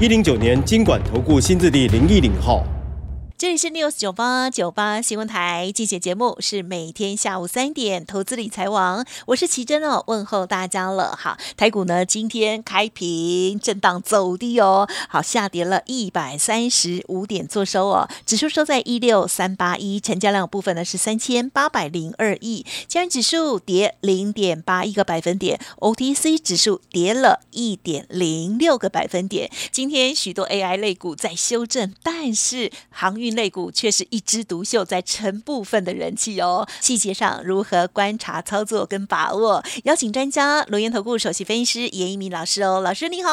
一零九年经管投顾新字第零一零号。这里是 News 九八九八新闻台，竞选节目是每天下午三点，投资理财王，我是奇珍哦，问候大家了。好，台股呢今天开平，震荡走低哦，好下跌了一百三十五点做收哦，指数收在一六三八一，成交量部分呢是三千八百零二亿，加元指数跌零点八一个百分点，OTC 指数跌了一点零六个百分点。今天许多 AI 类股在修正，但是航运。类股却是一枝独秀，在成部分的人气哦。细节上如何观察、操作跟把握？邀请专家罗源投顾首席分析师严一鸣老师哦。老师你好。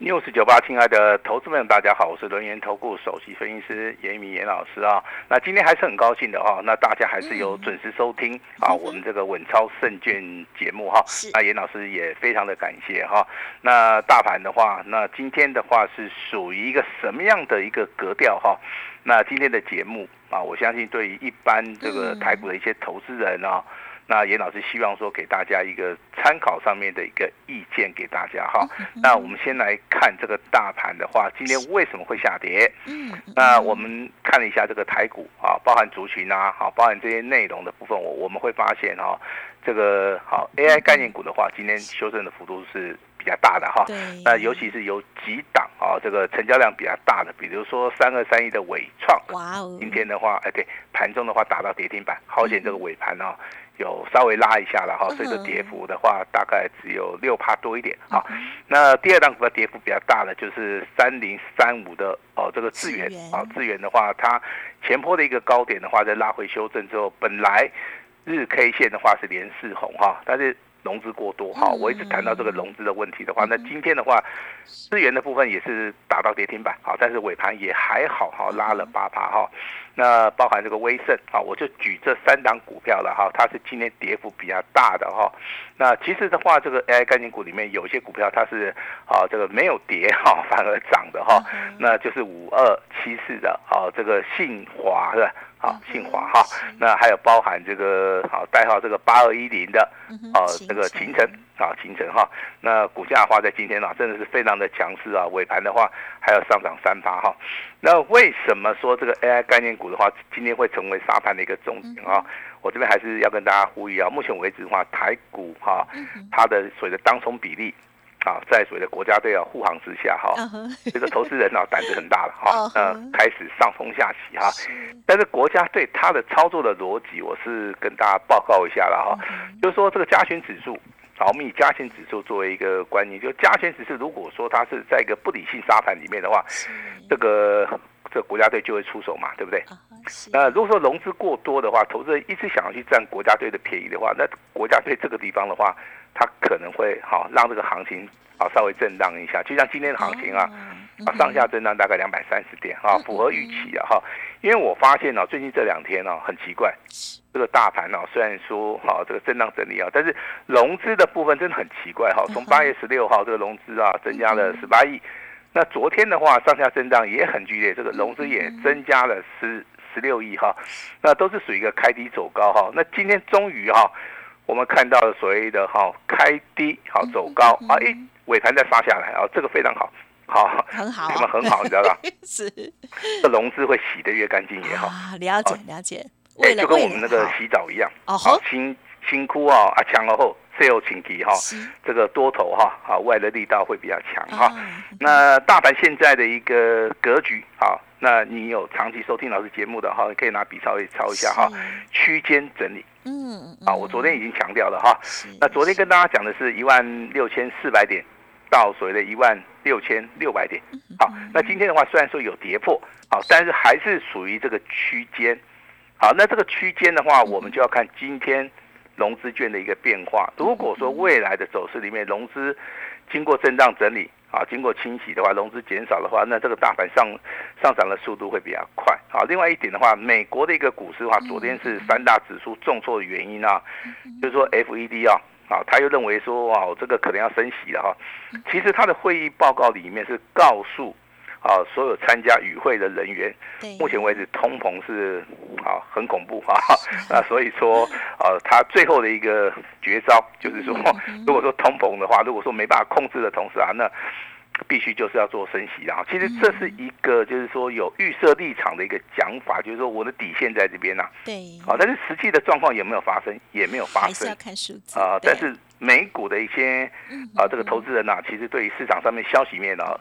news 九八，亲爱的投资们，大家好，我是轮源投顾首席分析师严明严老师啊。那今天还是很高兴的哈，那大家还是有准时收听啊，我们这个稳操胜券节目哈。那严老师也非常的感谢哈。那大盘的话，那今天的话是属于一个什么样的一个格调哈？那今天的节目啊，我相信对于一般这个台股的一些投资人啊。那严老师希望说给大家一个参考上面的一个意见给大家哈。那我们先来看这个大盘的话，今天为什么会下跌？嗯，那我们看了一下这个台股啊，包含族群啊，好，包含这些内容的部分，我我们会发现哈，这个好 AI 概念股的话，今天修正的幅度是比较大的哈。那尤其是有几档啊，这个成交量比较大的，比如说三二三一的伟创，哇哦，今天的话，哎对，盘中的话打到跌停板，好险这个尾盘哦。有稍微拉一下了哈，所以说跌幅的话大概只有六帕多一点哈。那第二档股票跌幅比较大的就是三零三五的哦，这个智源啊，智源的话，它前坡的一个高点的话，在拉回修正之后，本来日 K 线的话是连四红哈，但是。融资过多哈，我一直谈到这个融资的问题的话，那今天的话，资源的部分也是打到跌停板，好，但是尾盘也还好哈，拉了八趴哈。那包含这个威盛啊，我就举这三档股票了哈，它是今天跌幅比较大的哈。那其实的话，这个 AI 概念股里面有些股票它是啊，这个没有跌 哈，反而涨的哈，那就是五二七四的啊，这个信华是吧？好，信华哈，那还有包含这个好代号这个八二一零的，啊，这个秦城啊，秦城哈，那股价的话在今天啊，真的是非常的强势啊，尾盘的话还有上涨三八哈，那为什么说这个 AI 概念股的话，今天会成为沙盘的一个重点啊？我这边还是要跟大家呼吁啊，目前为止的话，台股哈，它的所谓的当冲比例。啊，在所谓的国家队啊护航之下哈，这个投资人啊胆子很大了哈，呃，开始上冲下洗哈。但是国家队它的操作的逻辑，我是跟大家报告一下了哈，就是说这个加权指数，好，我们以加权指数作为一个观念，就加权指数如果说它是在一个不理性沙盘里面的话，这个这国家队就会出手嘛，对不对？那如果说融资过多的话，投资人一直想要去占国家队的便宜的话，那国家队这个地方的话。它可能会好让这个行情啊稍微震荡一下，就像今天的行情啊，啊上下震荡大概两百三十点啊，符合预期啊哈。因为我发现呢，最近这两天呢很奇怪，这个大盘呢虽然说哈这个震荡整理啊，但是融资的部分真的很奇怪哈。从八月十六号这个融资啊增加了十八亿，那昨天的话上下震荡也很剧烈，这个融资也增加了十十六亿哈，那都是属于一个开低走高哈。那今天终于哈。我们看到了所谓的哈开低好走高啊，哎尾盘再杀下来啊，这个非常好，好很好，你们很好，你知道吧？是，这融资会洗得越干净越好。了解了解，哎，就跟我们那个洗澡一样，哦，辛辛苦啊，啊强而后，sell 请提哈，这个多头哈，啊外的力道会比较强哈。那大盘现在的一个格局啊，那你有长期收听老师节目的哈，可以拿笔抄一抄一下哈，区间整理。嗯，啊，我昨天已经强调了哈。那昨天跟大家讲的是一万六千四百点到所谓的一万六千六百点。好，那今天的话虽然说有跌破，好，但是还是属于这个区间。好，那这个区间的话，我们就要看今天融资券的一个变化。如果说未来的走势里面融资经过震荡整理，啊，经过清洗的话，融资减少的话，那这个大盘上上涨的速度会比较快啊。另外一点的话，美国的一个股市的话，昨天是三大指数重挫的原因啊，就是说 FED 啊，啊，他又认为说哇，这个可能要升息了哈。其实他的会议报告里面是告诉。啊，所有参加与会的人员，目前为止通膨是啊很恐怖啊，那所以说啊，他最后的一个绝招就是说，如果说通膨的话，如果说没办法控制的同时啊，那必须就是要做升息啊。其实这是一个就是说有预设立场的一个讲法，就是说我的底线在这边呐。对。好，但是实际的状况有没有发生？也没有发生。要看数字啊。但是美股的一些啊这个投资人呐，其实对于市场上面消息面呢。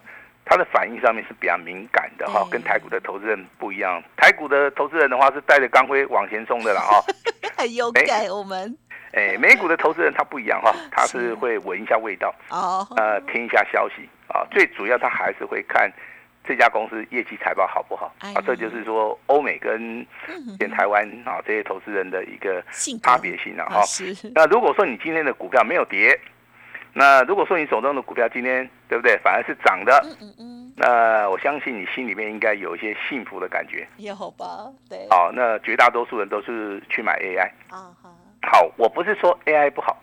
它的反应上面是比较敏感的哈，跟台股的投资人不一样。台股的投资人的话是带着钢盔往前冲的啦哈，很勇敢。我们哎，美股的投资人他不一样哈，他是会闻一下味道哦，呃，听一下消息啊。最主要他还是会看这家公司业绩财报好不好啊。这就是说欧美跟跟台湾啊这些投资人的一个差别性了哈。那如果说你今天的股票没有跌。那如果说你手中的股票今天对不对，反而是涨的，嗯嗯嗯，那我相信你心里面应该有一些幸福的感觉，也好吧，对。好，那绝大多数人都是去买 AI 啊，好，好，我不是说 AI 不好，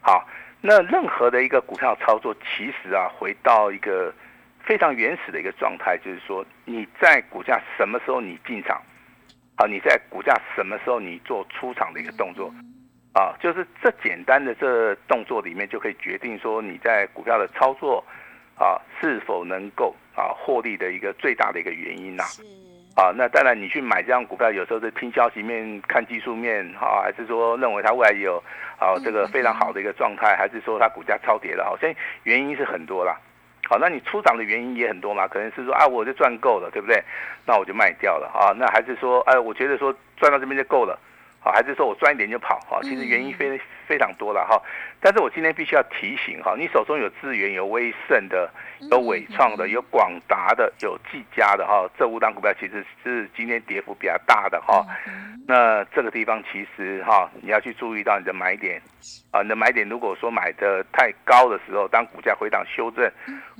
好，那任何的一个股票操作，其实啊，回到一个非常原始的一个状态，就是说你在股价什么时候你进场，好，你在股价什么时候你做出场的一个动作。啊，就是这简单的这动作里面就可以决定说你在股票的操作啊是否能够啊获利的一个最大的一个原因呐。啊，那当然你去买这样股票，有时候是听消息面、看技术面，哈，还是说认为它未来有啊这个非常好的一个状态，还是说它股价超跌了？好像原因是很多啦。好，那你出涨的原因也很多嘛？可能是说啊，我就赚够了，对不对？那我就卖掉了啊。那还是说，哎，我觉得说赚到这边就够了。好，还是说我赚一点就跑？哈，其实原因非非常多了哈。但是我今天必须要提醒哈，你手中有资源、有威盛的、有伟创的、有广达的、有技嘉的哈，这五档股票其实是今天跌幅比较大的哈。那这个地方其实哈，你要去注意到你的买点啊，你的买点如果说买的太高的时候，当股价回档修正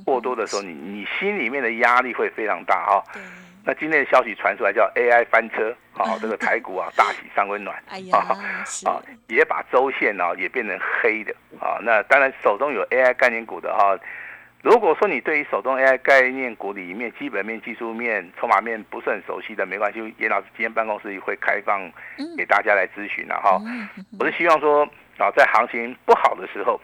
过多的时候，你你心里面的压力会非常大哈。那今天的消息传出来，叫 AI 翻车，好，这个台股啊 大喜上温暖，哎呀，啊，也把周线呢也变成黑的，啊，那当然手中有 AI 概念股的哈，如果说你对于手中 AI 概念股里面基本面、技术面、筹码面不是很熟悉的，没关系，严老师今天办公室会开放给大家来咨询了哈，我是希望说啊，在行情不好的时候。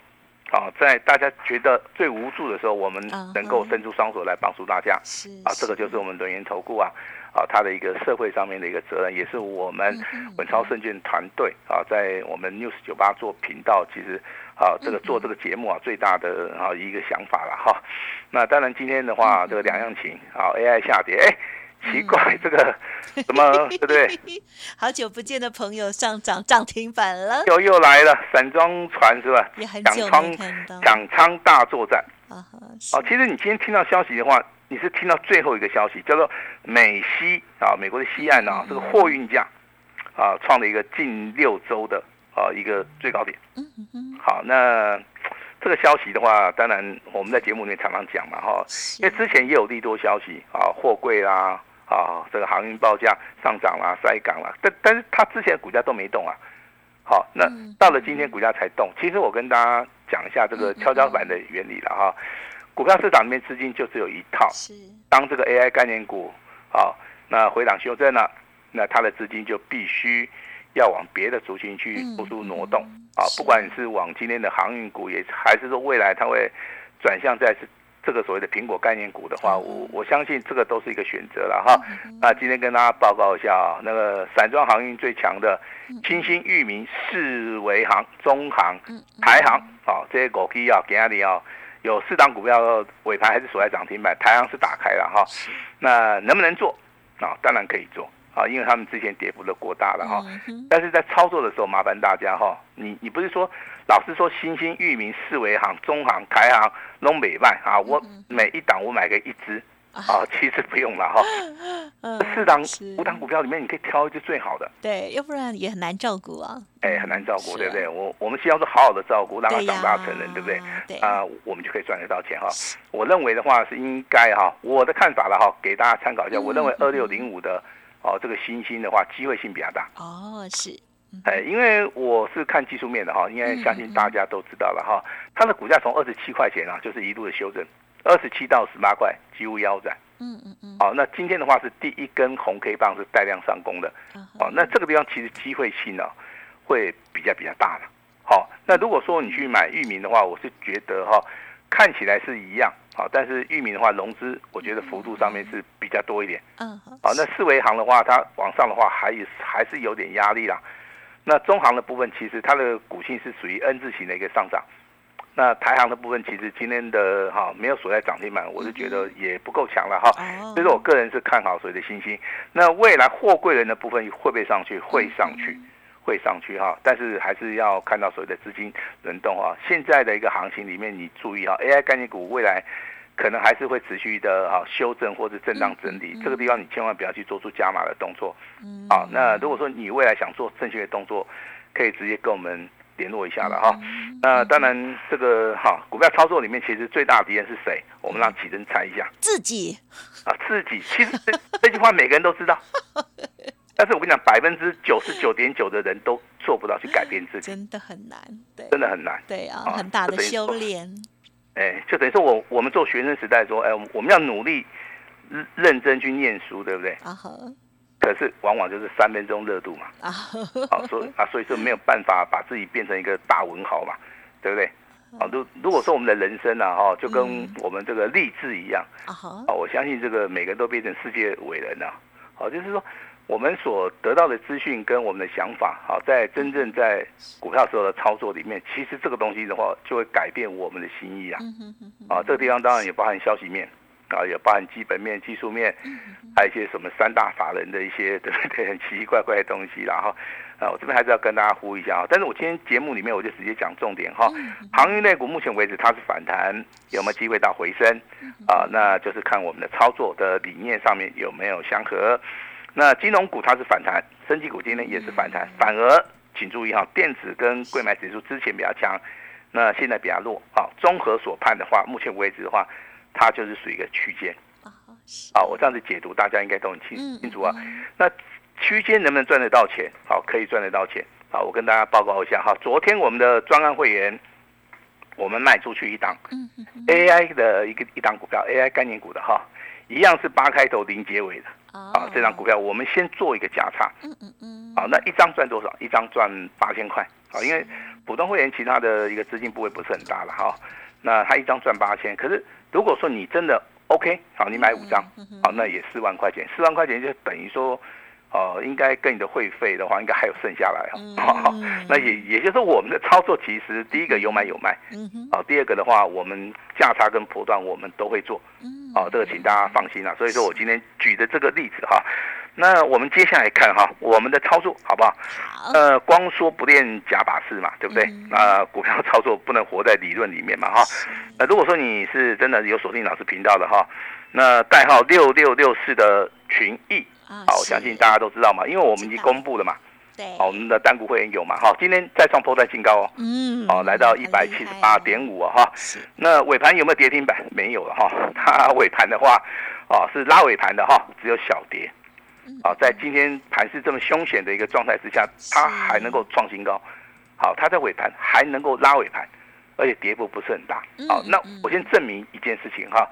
啊，在大家觉得最无助的时候，我们能够伸出双手来帮助大家。是啊，这个就是我们轮研投顾啊，啊，他的一个社会上面的一个责任，也是我们稳超证券团队啊，在我们 News 九八做频道，其实啊，这个做这个节目啊，最大的啊一个想法了哈。那当然今天的话，这个两样情啊，AI 下跌，哎。奇怪，这个什么对不对？好久不见的朋友上涨涨停板了，又又来了，散装船是吧？抢仓抢仓大作战啊！哦，其实你今天听到消息的话，你是听到最后一个消息，叫做美西啊，美国的西岸啊，这个货运价啊，创了一个近六周的啊一个最高点。嗯嗯。好，那。这个消息的话，当然我们在节目里面常常讲嘛，哈，因为之前也有利多消息啊，货柜啦，啊，这个航运报价上涨啦，塞港啦，但但是它之前股价都没动啊，好，那到了今天股价才动。其实我跟大家讲一下这个跷跷板的原理了哈，股票市场里面资金就只有一套，是。当这个 AI 概念股啊，那回档修正了，那它的资金就必须。要往别的族群去做出挪动。啊，不管你是往今天的航运股，也还是说未来它会转向在这这个所谓的苹果概念股的话，我我相信这个都是一个选择了哈。那今天跟大家报告一下啊，那个散装航运最强的清新、裕民、世维航、中航、台航啊，这些股基啊，给阿里啊，有四档股票尾盘还是锁在涨停板，台航是打开了哈。那能不能做啊？当然可以做。啊，因为他们之前跌幅都过大了哈，但是在操作的时候麻烦大家哈，你你不是说老是说新兴域名四维行、中行、台行、东北外啊，我每一档我买个一支啊，其实不用了哈。嗯四档五档股票里面，你可以挑一只最好的，对，要不然也很难照顾啊。哎，很难照顾，是对不对？我我们希望是好好的照顾，让他对呀长大成人，对不对？对啊，我们就可以赚得到钱哈。我认为的话是应该哈，我的看法了哈，给大家参考一下。嗯我认为二六零五的哦这个新兴的话，机会性比较大。哦，是，哎，因为我是看技术面的哈，应该嗯相信大家都知道了哈，它的股价从二十七块钱啊，就是一路的修正，二十七到十八块几乎腰斩。嗯嗯嗯，好，那今天的话是第一根红 K 棒是带量上攻的。哦，那这个地方其实机会性呢、会比较比较大了。好、那如果说你去买域名的话，我是觉得哈、看起来是一样，好、但是域名的话融资，我觉得幅度上面是比较多一点。嗯好、那四维行的话，它往上的话还有还是有点压力啦。那中行的部分，其实它的股性是属于 N 字形的一个上涨。那台行的部分，其实今天的哈、没有锁在涨停板，我是觉得也不够强了哈。哦，所以说我个人是看好所谓的新兴。那未来货柜人的部分会不会上去？会上去，会上去哈。但是还是要看到所谓的资金轮动啊。现在的一个行情里面，你注意啊，AI 概念股未来可能还是会持续的啊修正或者震荡整理。这个地方你千万不要去做出加码的动作。嗯好，那如果说你未来想做正确的动作，可以直接跟我们联络一下了哈。那当然，这个哈股票操作里面，其实最大的敌人是谁？我们让启真猜一下。自己啊，自己其实这这句话每个人都知道，但是我跟你讲，百分之九十九点九的人都做不到去改变自己，真的很难，对真的很难。对啊，啊很大的修炼，哎，就等于说我我们做学生时代说，哎，我们要努力认认真去念书，对不对？啊哈可是往往就是三分钟热度嘛，啊好啊，所以啊，所以说没有办法把自己变成一个大文豪嘛，对不对？啊，如如果说我们的人生啊，哈，就跟嗯我们这个励志一样，啊哈啊，我相信这个每个人都变成世界伟人了。好，就是说我们所得到的资讯跟我们的想法，好，在真正在股票时候的操作里面，其实这个东西的话，就会改变我们的心意啊。啊，这个地方当然也包含消息面，啊，也包含基本面、技术面，还有一些什么三大法人的一些对不对，很奇奇怪怪的东西然后。啊，我这边还是要跟大家呼一下啊，但是我今天节目里面我就直接讲重点哈。航运类股目前为止它是反弹，有没有机会到回升？啊，那就是看我们的操作的理念上面有没有相合。那金融股它是反弹，升级股今天也是反弹，反而请注意哈，电子跟贵买指数之前比较强，那现在比较弱。好，综合所判的话，目前为止的话，它就是属于一个区间。啊好，我这样子解读，大家应该都很清嗯清楚啊。那区间能不能赚得到钱？好，可以赚得到钱。好，我跟大家报告一下哈，昨天我们的专案会员，我们卖出去一档嗯哼哼 AI 的一个一档股票，AI 概念股的哈，一样是八开头零结尾的哦啊。这张股票我们先做一个价差，嗯嗯嗯好，那一张赚多少？一张赚八千块。啊，因为普通会员其他的一个资金部位不是很大了哈，那他一张赚八千。可是如果说你真的 OK，好，你买五张，好，那也四万块钱，四万块钱就等于说。哦，应该跟你的会费的话，应该还有剩下来嗯哦。那也也就是说，我们的操作其实第一个有买有卖，嗯哼好，第二个的话，我们价差跟波段我们都会做，嗯好，这个请大家放心啦。所以说我今天举的这个例子哈，那我们接下来看哈，我们的操作好不好？好呃，光说不练假把式嘛，对不对嗯？那、股票操作不能活在理论里面嘛，哈。那如果说你是真的有锁定老师频道的哈，那代号六六六四的群益，啊好，我相信大家都知道嘛，因为我们已经公布了嘛，对。好，我们的单股会员有嘛，哈，今天再创破断新高哦，嗯。哦，来到一百七十八点五啊，哈。是。那尾盘有没有跌停板？没有了哈，它尾盘的话，哦是拉尾盘的哈，只有小跌。啊，在今天盘是这么凶险的一个状态之下，它还能够创新高。好，它在尾盘还能够拉尾盘，而且跌幅不是很大。好，那我先证明一件事情哈，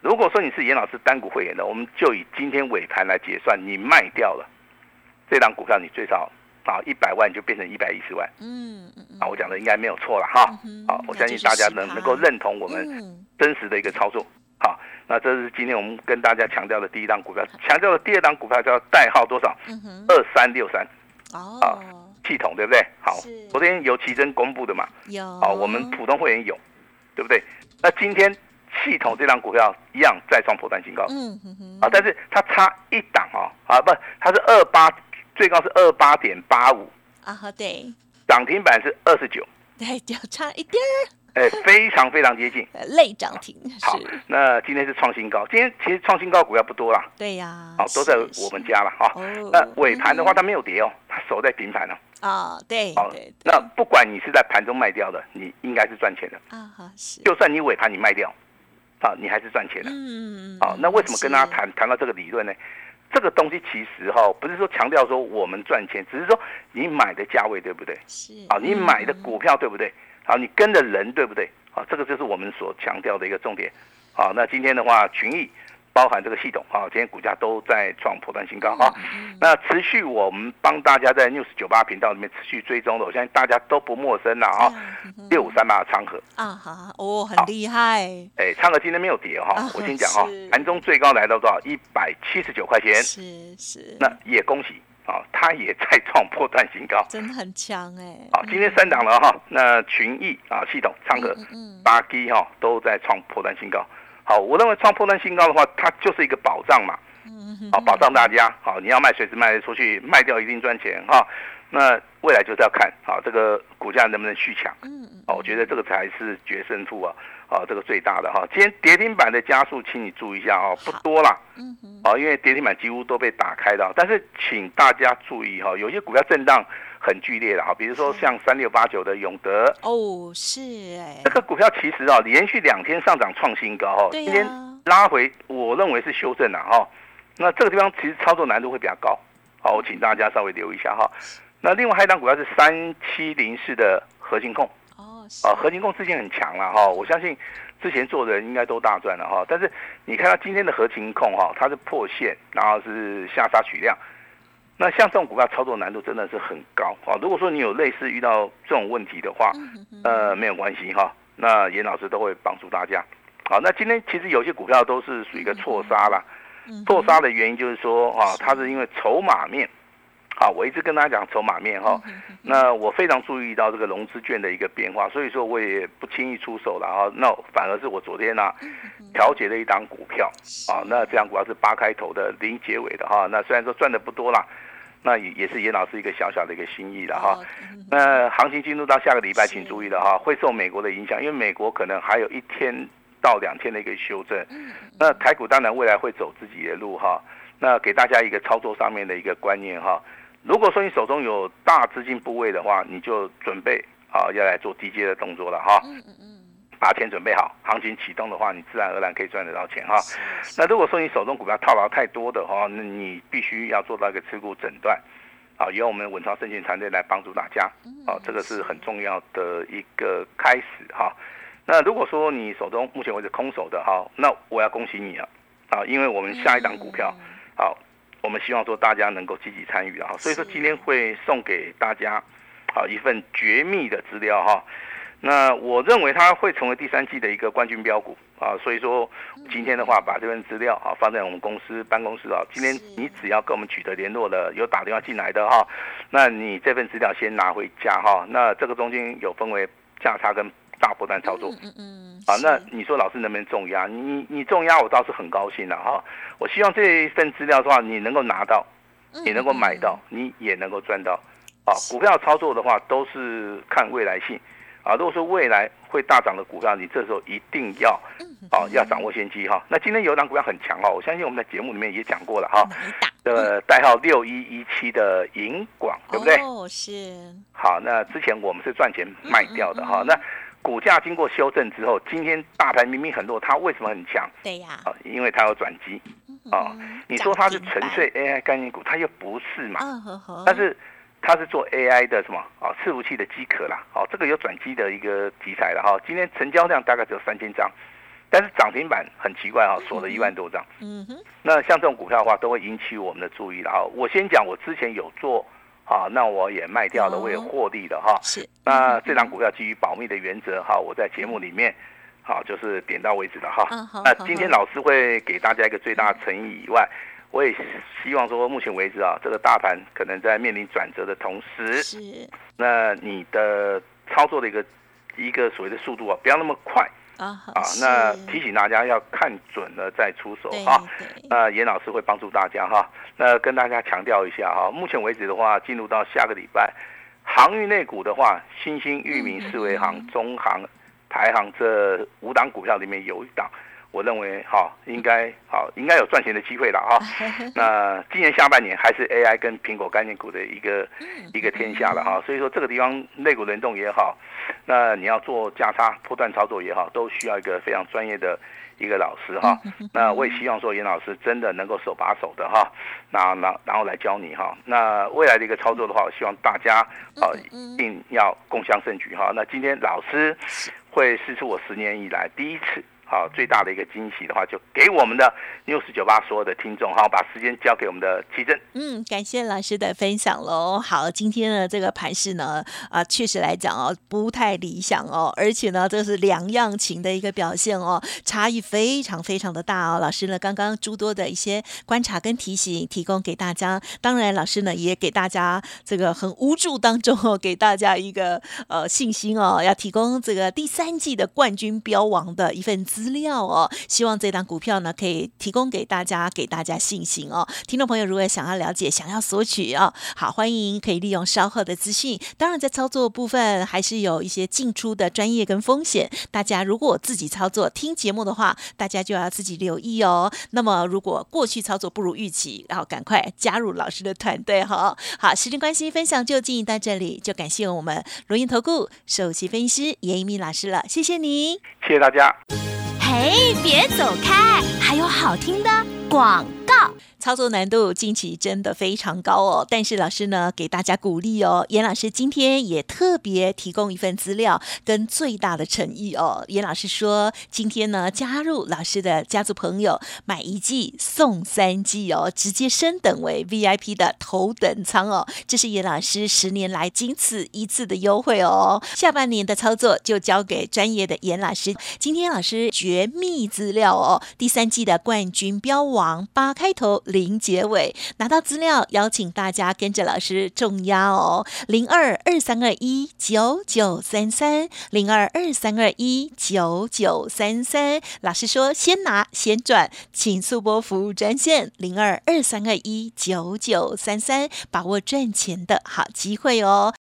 如果说你是严老师单股会员的，我们就以今天尾盘来结算，你卖掉了这档股票，你最少啊一百万就变成一百一十万。嗯嗯嗯啊，我讲的应该没有错了哈嗯。好，我相信大家能能够认同我们嗯真实的一个操作。好，那这是今天我们跟大家强调的第一档股票，强调的第二档股票叫代号多少？二三六三哦系统，对不对？好，昨天由奇珍公布的嘛，有好，我们普通会员有，对不对？那今天系统这档股票一样再创破断新高嗯哼哼啊，但是它差一档哦，啊不，它是二八，最高是二八点八五，啊好对涨停板是二十九。对就差一点儿哎，非常非常接近，类涨停。好，那今天是创新高，今天其实创新高股票不多啦。对呀，好，都在我们家了哈。那尾盘的话，它没有跌哦，它守在平盘了。啊，对，好，那不管你是在盘中卖掉的，你应该是赚钱的啊。是，就算你尾盘你卖掉，啊，你还是赚钱的。嗯嗯好，那为什么跟大家谈谈到这个理论呢？这个东西其实哈，不是说强调说我们赚钱，只是说你买的价位对不对？是啊，你买的股票对不对？好，你跟的人对不对？啊，这个就是我们所强调的一个重点。好，那今天的话，群益包含这个系统啊，今天股价都在创破断新高啊。那持续我们帮大家在 news 九八频道里面持续追踪的，我相信大家都不陌生了啊。六五三八的昌河啊，好哦，很厉害。哎，昌河今天没有跌哈，我先讲哈，盘中最高来到多少？一百七十九块钱。是是。那也恭喜啊，它也在创破断新高，真的很强哎。好，今天三档了哈，那群益啊系统昌河八 G 哈都在创破断新高。好，我认为创破断新高的话，它就是一个保障嘛。嗯好，保障大家。好，你要卖随时卖出去，卖掉一定赚钱哈。那未来就是要看好这个股价能不能续强。嗯嗯。哦，我觉得这个才是决胜负啊。啊，这个最大的哈。今天跌停板的加速，请你注意一下哦，不多啦。嗯嗯。哦，因为跌停板几乎都被打开的，但是请大家注意哈，有些股票震荡很剧烈的哈，比如说像三六八九的永德。哦，是哎。这个股票其实啊，连续两天上涨创新高哈，今天拉回，我认为是修正了哈。那这个地方其实操作难度会比较高，好，我请大家稍微留意一下哈。那另外还一档股票是三七零四的核心控，哦，啊，合金控之前很强了哈，我相信之前做的人应该都大赚了哈。但是你看到今天的合金控哈，它是破线，然后是下杀取量，那像这种股票操作难度真的是很高啊。如果说你有类似遇到这种问题的话，呃，没有关系哈，那严老师都会帮助大家。好，那今天其实有些股票都是属于一个错杀啦。错杀的原因就是说啊，它是因为筹码面，好，我一直跟大家讲筹码面哈。那我非常注意到这个融资券的一个变化，所以说我也不轻易出手了啊。那反而是我昨天呢调节了一档股票啊，那这样股票是八开头的零结尾的哈。那虽然说赚的不多啦，那也也是严老师一个小小的一个心意了哈。那行情进入到下个礼拜，请注意了哈，会受美国的影响，因为美国可能还有一天。到两天的一个修正，那台股当然未来会走自己的路哈。那给大家一个操作上面的一个观念哈。如果说你手中有大资金部位的话，你就准备啊要来做低阶的动作了哈。嗯嗯嗯。把钱准备好，行情启动的话，你自然而然可以赚得到钱哈。那如果说你手中股票套牢太多的话，那你必须要做到一个持股诊断，啊，由我们稳超证券团队来帮助大家。啊，这个是很重要的一个开始哈。那如果说你手中目前为止空手的哈，那我要恭喜你了，啊，因为我们下一档股票，好，我们希望说大家能够积极参与啊，所以说今天会送给大家，好一份绝密的资料哈，那我认为它会成为第三季的一个冠军标股啊，所以说今天的话把这份资料啊放在我们公司办公室啊，今天你只要跟我们取得联络的，有打电话进来的哈，那你这份资料先拿回家哈，那这个中间有分为价差跟。大波段操作，嗯嗯，啊，那你说老师能不能重压？你你重压，我倒是很高兴了哈。我希望这一份资料的话，你能够拿到，你能够买到，你也能够赚到。啊，股票操作的话，都是看未来性。啊，如果说未来会大涨的股票，你这时候一定要，啊，要掌握先机哈。那今天有档股票很强哈，我相信我们在节目里面也讲过了哈。的代号六一一七的银广，对不对？哦，是。好，那之前我们是赚钱卖掉的哈，那。股价经过修正之后，今天大盘明明很弱，它为什么很强？对呀，啊，因为它有转机啊。你说它是纯粹 AI 概念股，它又不是嘛。但是它是做 AI 的什么啊？伺服器的机壳啦。哦，这个有转机的一个题材了哈。今天成交量大概只有三千张，但是涨停板很奇怪哈，锁了一万多张。嗯哼。那像这种股票的话，都会引起我们的注意了哈。我先讲，我之前有做。好，那我也卖掉了，我也获利了哈。是。那这张股票基于保密的原则哈，我在节目里面，好就是点到为止了哈。嗯那今天老师会给大家一个最大诚意以外，我也希望说，目前为止啊，这个大盘可能在面临转折的同时，是。那你的操作的一个一个所谓的速度啊，不要那么快。啊，好，那提醒大家要看准了再出手哈。那严老师会帮助大家哈。那跟大家强调一下哈，目前为止的话，进入到下个礼拜，航运内股的话，新兴、域名、四维行、中航、排行这五档股票里面有一档。我认为哈，应该好，应该有赚钱的机会了哈。那今年下半年还是 AI 跟苹果概念股的一个一个天下了哈。所以说这个地方内股轮动也好，那你要做价差破断操作也好，都需要一个非常专业的一个老师哈。那我也希望说严老师真的能够手把手的哈，那然然后来教你哈。那未来的一个操作的话，我希望大家啊一定要共襄盛举哈。那今天老师会试出我十年以来第一次。好，最大的一个惊喜的话，就给我们的 news 九八所有的听众，好，把时间交给我们的奇正。嗯，感谢老师的分享喽。好，今天的这个盘势呢，啊，确实来讲哦，不太理想哦，而且呢，这是两样情的一个表现哦，差异非常非常的大哦。老师呢，刚刚诸多的一些观察跟提醒提供给大家，当然老师呢也给大家这个很无助当中哦，给大家一个呃信心哦，要提供这个第三季的冠军标王的一份。资料哦，希望这档股票呢可以提供给大家，给大家信心哦。听众朋友如果想要了解、想要索取哦，好，欢迎可以利用稍后的资讯。当然，在操作部分还是有一些进出的专业跟风险。大家如果自己操作听节目的话，大家就要自己留意哦。那么，如果过去操作不如预期，然后赶快加入老师的团队哈。好，时间关系，分享就进行到这里，就感谢我们罗银投顾首席分析师严一鸣老师了，谢谢你，谢谢大家。嘿，别走开，还有好听的广。操作难度近期真的非常高哦，但是老师呢给大家鼓励哦。严老师今天也特别提供一份资料跟最大的诚意哦。严老师说，今天呢加入老师的家族朋友买一季送三季哦，直接升等为 VIP 的头等舱哦。这是严老师十年来仅此一次的优惠哦。下半年的操作就交给专业的严老师。今天老师绝密资料哦，第三季的冠军标王八开头。零结尾，拿到资料，邀请大家跟着老师重压哦，零二二三二一九九三三，零二二三二一九九三三。老师说先拿先赚，请速播服务专线零二二三二一九九三三，把握赚钱的好机会哦。